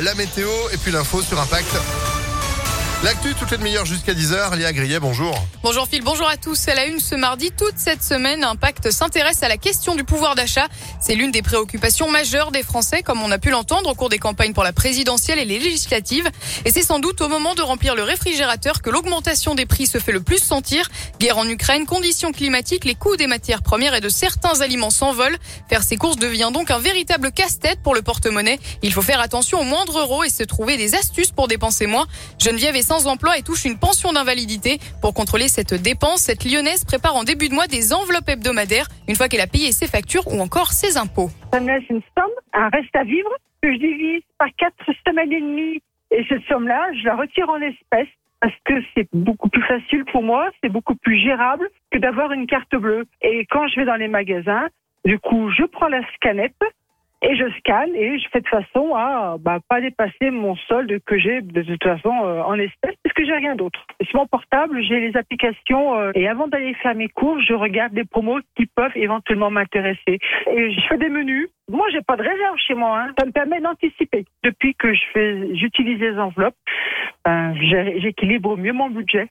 la météo et puis l'info sur Impact. L'actu, toutes les demi-heures jusqu'à 10h. Léa Grillet, bonjour. Bonjour Phil, bonjour à tous. À la une ce mardi, toute cette semaine, Impact s'intéresse à la question du pouvoir d'achat. C'est l'une des préoccupations majeures des Français, comme on a pu l'entendre au cours des campagnes pour la présidentielle et les législatives. Et c'est sans doute au moment de remplir le réfrigérateur que l'augmentation des prix se fait le plus sentir. Guerre en Ukraine, conditions climatiques, les coûts des matières premières et de certains aliments s'envolent. Faire ses courses devient donc un véritable casse-tête pour le porte-monnaie. Il faut faire attention au moindre euro et se trouver des astuces pour dépenser moins. Geneviève est sans emploi et touche une pension d'invalidité. Pour contrôler cette dépense, cette lyonnaise prépare en début de mois des enveloppes hebdomadaires une fois qu'elle a payé ses factures ou encore ses impôts. Ça me laisse une somme, un reste à vivre, que je divise par quatre semaines et demie. Et cette somme-là, je la retire en espèces parce que c'est beaucoup plus facile pour moi, c'est beaucoup plus gérable que d'avoir une carte bleue. Et quand je vais dans les magasins, du coup, je prends la scanette, et je scanne et je fais de façon à bah, pas dépasser mon solde que j'ai de toute façon euh, en espèces parce que j'ai rien d'autre. Sur mon portable, j'ai les applications euh, et avant d'aller faire mes cours, je regarde des promos qui peuvent éventuellement m'intéresser. Et je fais des menus. Moi, j'ai pas de réserve chez moi. Hein. Ça me permet d'anticiper. Depuis que je fais, j'utilise les enveloppes, ben, j'équilibre mieux mon budget.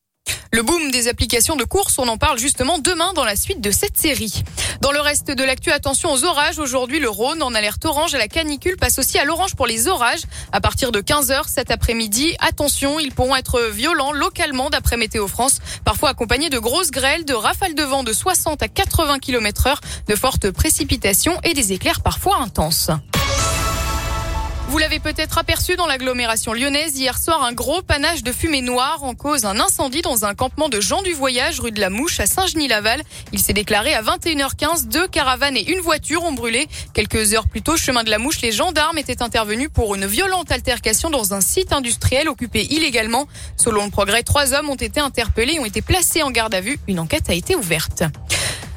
Le boom des applications de course, on en parle justement demain dans la suite de cette série. Dans le reste de l'actu, attention aux orages. Aujourd'hui, le Rhône en alerte orange à la canicule passe aussi à l'orange pour les orages. À partir de 15h cet après-midi, attention, ils pourront être violents localement d'après Météo France, parfois accompagnés de grosses grêles, de rafales de vent de 60 à 80 km heure, de fortes précipitations et des éclairs parfois intenses. Vous l'avez peut-être aperçu dans l'agglomération lyonnaise hier soir, un gros panache de fumée noire en cause un incendie dans un campement de gens du voyage rue de la Mouche à Saint-Genis-Laval. Il s'est déclaré à 21h15. Deux caravanes et une voiture ont brûlé. Quelques heures plus tôt, chemin de la Mouche, les gendarmes étaient intervenus pour une violente altercation dans un site industriel occupé illégalement. Selon le progrès, trois hommes ont été interpellés et ont été placés en garde à vue. Une enquête a été ouverte.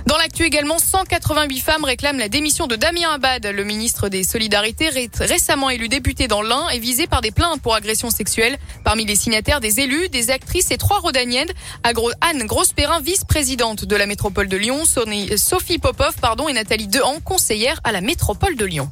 Dans l'actu également, 188 femmes réclament la démission de Damien Abad. Le ministre des Solidarités, récemment élu député dans l'Ain, est visé par des plaintes pour agression sexuelle. Parmi les signataires, des élus, des actrices et trois rodaniennes. Anne Grosperin, vice-présidente de la métropole de Lyon, Sophie Popov pardon, et Nathalie Dehan, conseillère à la métropole de Lyon.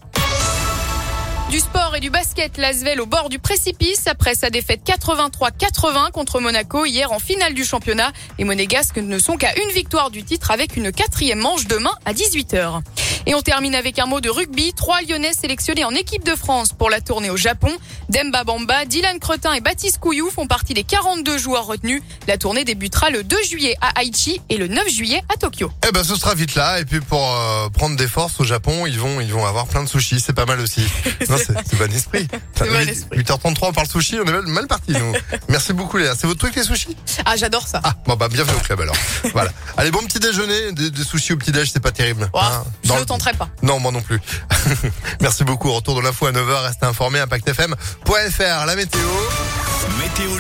Du sport et du basket, l'Asvel au bord du précipice après sa défaite 83-80 contre Monaco hier en finale du championnat. Les Monégasques ne sont qu'à une victoire du titre avec une quatrième manche demain à 18h. Et on termine avec un mot de rugby. Trois Lyonnais sélectionnés en équipe de France pour la tournée au Japon. Demba Bamba, Dylan Cretin et Baptiste Couillou font partie des 42 joueurs retenus. La tournée débutera le 2 juillet à Aichi et le 9 juillet à Tokyo. Eh ben, ce sera vite là. Et puis pour euh, prendre des forces au Japon, ils vont, ils vont avoir plein de sushis. C'est pas mal aussi. non, c'est bon esprit. 8h33, on parle sushi. On est mal, parti, nous. Merci beaucoup, Léa. C'est votre truc, les sushis? Ah, j'adore ça. Ah, bon, bah, bienvenue au club, alors. voilà. Allez, bon petit déjeuner. Des, sushis au petit déj, c'est pas terrible. hein, tenterai pas. Non, moi non plus. Merci beaucoup. Retour de l'info à 9h. Restez informés. ImpactFM.fr. La météo. Météo